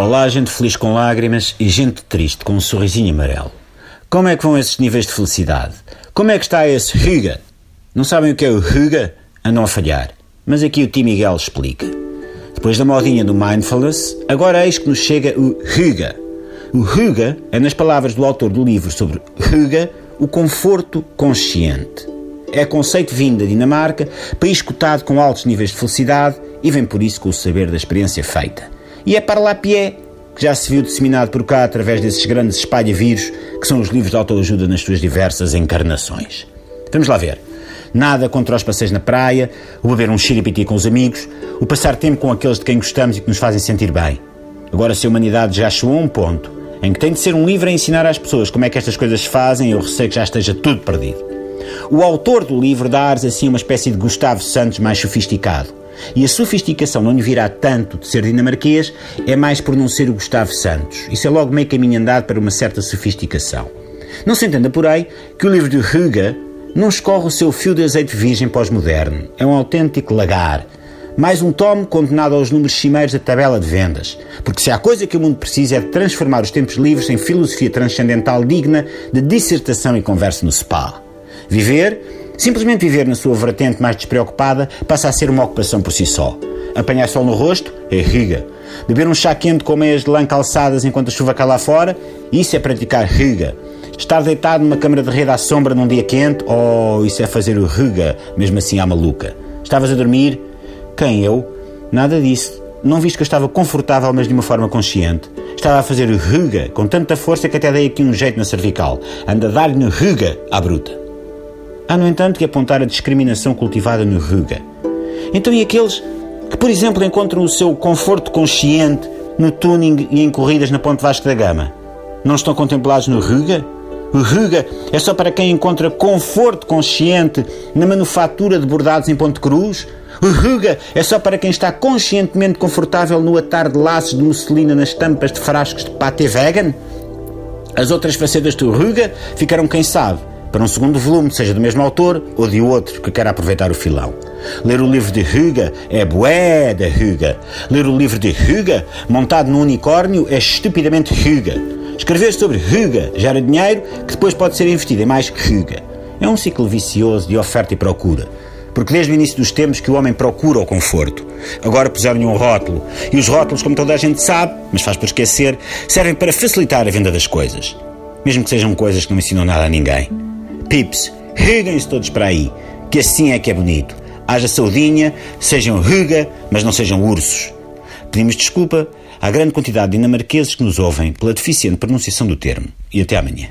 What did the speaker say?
Olá, gente feliz com lágrimas e gente triste com um sorrisinho amarelo. Como é que vão esses níveis de felicidade? Como é que está esse Huga? Não sabem o que é o? Andam a falhar. Mas aqui o Tim Miguel explica. Depois da modinha do Mindfulness, agora eis que nos chega o Huga. O Huga é, nas palavras do autor do livro sobre Huga, o conforto consciente. É conceito vindo da Dinamarca, país cotado com altos níveis de felicidade e vem por isso com o saber da experiência feita. E é para lá pé que já se viu disseminado por cá através desses grandes espalha-vírus que são os livros de autoajuda nas suas diversas encarnações. Vamos lá ver. Nada contra os passeios na praia, o beber um xiripiti com os amigos, o passar tempo com aqueles de quem gostamos e que nos fazem sentir bem. Agora, se a humanidade já chegou a um ponto em que tem de ser um livro a ensinar às pessoas como é que estas coisas se fazem, eu receio que já esteja tudo perdido. O autor do livro dá-nos assim uma espécie de Gustavo Santos mais sofisticado. E a sofisticação não lhe virá tanto de ser dinamarquês, é mais por não ser o Gustavo Santos. Isso é logo meio caminho andado para uma certa sofisticação. Não se entenda por aí que o livro de Huga não escorre o seu fio de azeite virgem pós-moderno. É um autêntico lagar. Mais um tomo condenado aos números cimeiros da tabela de vendas. Porque se há coisa que o mundo precisa é de transformar os tempos livres em filosofia transcendental digna de dissertação e conversa no spa. Viver, simplesmente viver na sua vertente mais despreocupada, passa a ser uma ocupação por si só. Apanhar sol no rosto é riga. Beber um chá quente com meias de lã calçadas enquanto a chuva cai lá fora, isso é praticar riga. Estar deitado numa câmara de rede à sombra num dia quente, oh, isso é fazer o riga, mesmo assim à maluca. Estavas a dormir? Quem eu? Nada disso. Não viste que eu estava confortável, mas de uma forma consciente. Estava a fazer o riga com tanta força que até dei aqui um jeito na cervical. Anda a dar-lhe riga à bruta. Há, no entanto, que apontar a discriminação cultivada no Ruga. Então, e aqueles que, por exemplo, encontram o seu conforto consciente no tuning e em corridas na Ponte Vasco da Gama? Não estão contemplados no Ruga? O Ruga é só para quem encontra conforto consciente na manufatura de bordados em Ponte Cruz? O Ruga é só para quem está conscientemente confortável no atar de laços de musselina nas tampas de frascos de pate vegan? As outras facetas do Ruga ficaram, quem sabe, para um segundo volume, seja do mesmo autor ou de outro que queira aproveitar o filão. Ler o livro de Huga é bué da Huga. Ler o livro de Huga, montado num unicórnio, é estupidamente Huga. Escrever sobre Huga gera dinheiro que depois pode ser investido em mais Huga. É um ciclo vicioso de oferta e procura. Porque desde o início dos tempos que o homem procura o conforto. Agora puseram-lhe um rótulo. E os rótulos, como toda a gente sabe, mas faz por esquecer, servem para facilitar a venda das coisas. Mesmo que sejam coisas que não ensinam nada a ninguém. Pips, riguem-se todos para aí, que assim é que é bonito. Haja saudinha, sejam ruga, mas não sejam ursos. Pedimos desculpa à grande quantidade de dinamarqueses que nos ouvem pela deficiente pronunciação do termo. E até amanhã.